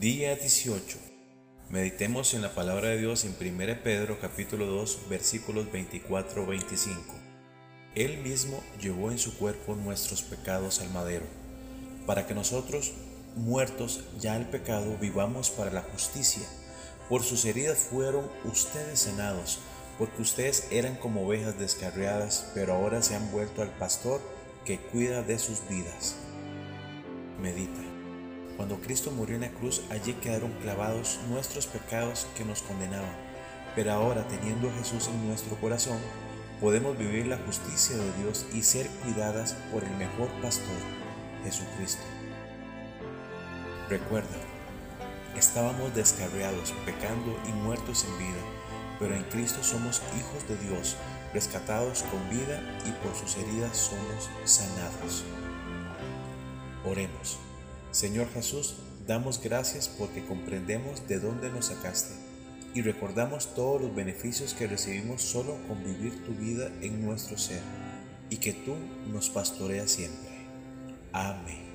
Día 18. Meditemos en la palabra de Dios en 1 Pedro capítulo 2 versículos 24-25. Él mismo llevó en su cuerpo nuestros pecados al madero, para que nosotros, muertos ya al pecado, vivamos para la justicia. Por sus heridas fueron ustedes sanados, porque ustedes eran como ovejas descarriadas, pero ahora se han vuelto al pastor que cuida de sus vidas. Medita. Cuando Cristo murió en la cruz, allí quedaron clavados nuestros pecados que nos condenaban. Pero ahora, teniendo a Jesús en nuestro corazón, podemos vivir la justicia de Dios y ser cuidadas por el mejor pastor, Jesucristo. Recuerda, estábamos descarriados, pecando y muertos en vida, pero en Cristo somos hijos de Dios, rescatados con vida y por sus heridas somos sanados. Oremos. Señor Jesús, damos gracias porque comprendemos de dónde nos sacaste y recordamos todos los beneficios que recibimos solo con vivir tu vida en nuestro ser y que tú nos pastoreas siempre. Amén.